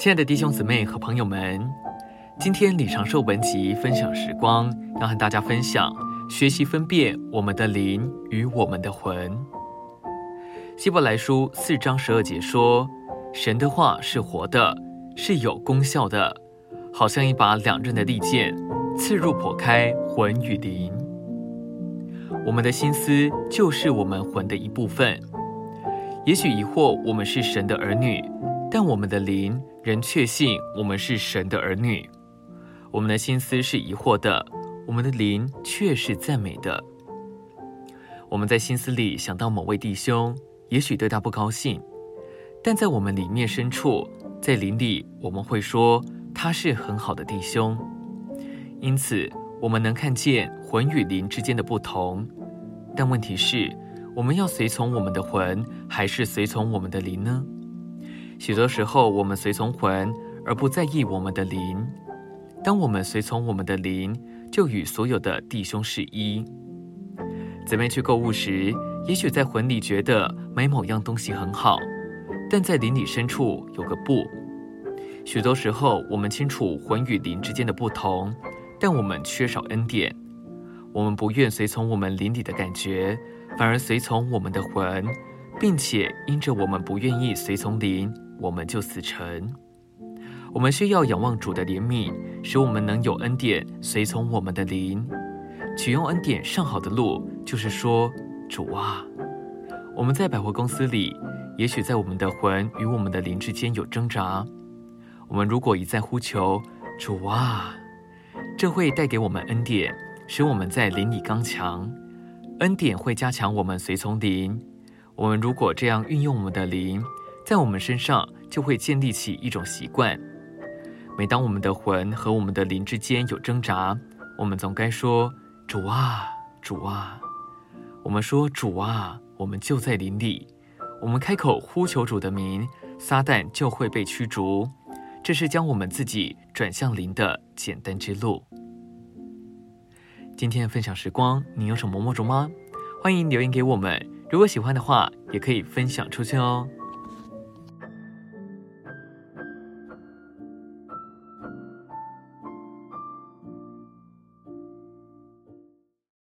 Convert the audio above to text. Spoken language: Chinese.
亲爱的弟兄姊妹和朋友们，今天李长寿文集分享时光，要和大家分享学习分辨我们的灵与我们的魂。希伯来书四章十二节说：“神的话是活的，是有功效的，好像一把两刃的利剑，刺入剖开魂与灵。”我们的心思就是我们魂的一部分。也许疑惑我们是神的儿女，但我们的灵仍确信我们是神的儿女。我们的心思是疑惑的，我们的灵却是赞美的。我们在心思里想到某位弟兄，也许对他不高兴，但在我们里面深处，在灵里，我们会说他是很好的弟兄。因此，我们能看见魂与灵之间的不同。但问题是，我们要随从我们的魂，还是随从我们的灵呢？许多时候，我们随从魂，而不在意我们的灵。当我们随从我们的灵，就与所有的弟兄是一。姊妹去购物时，也许在魂里觉得买某样东西很好，但在灵里深处有个不。许多时候，我们清楚魂与灵之间的不同，但我们缺少恩典。我们不愿随从我们灵里的感觉。反而随从我们的魂，并且因着我们不愿意随从灵，我们就死沉。我们需要仰望主的怜悯，使我们能有恩典随从我们的灵。取用恩典上好的路，就是说，主啊，我们在百货公司里，也许在我们的魂与我们的灵之间有挣扎。我们如果一再呼求主啊，这会带给我们恩典，使我们在灵里刚强。恩典会加强我们随从灵。我们如果这样运用我们的灵，在我们身上就会建立起一种习惯。每当我们的魂和我们的灵之间有挣扎，我们总该说：“主啊，主啊！”我们说：“主啊！”我们就在灵里。我们开口呼求主的名，撒旦就会被驱逐。这是将我们自己转向灵的简单之路。今天的分享时光，你有什么摸着吗？欢迎留言给我们。如果喜欢的话，也可以分享出去哦。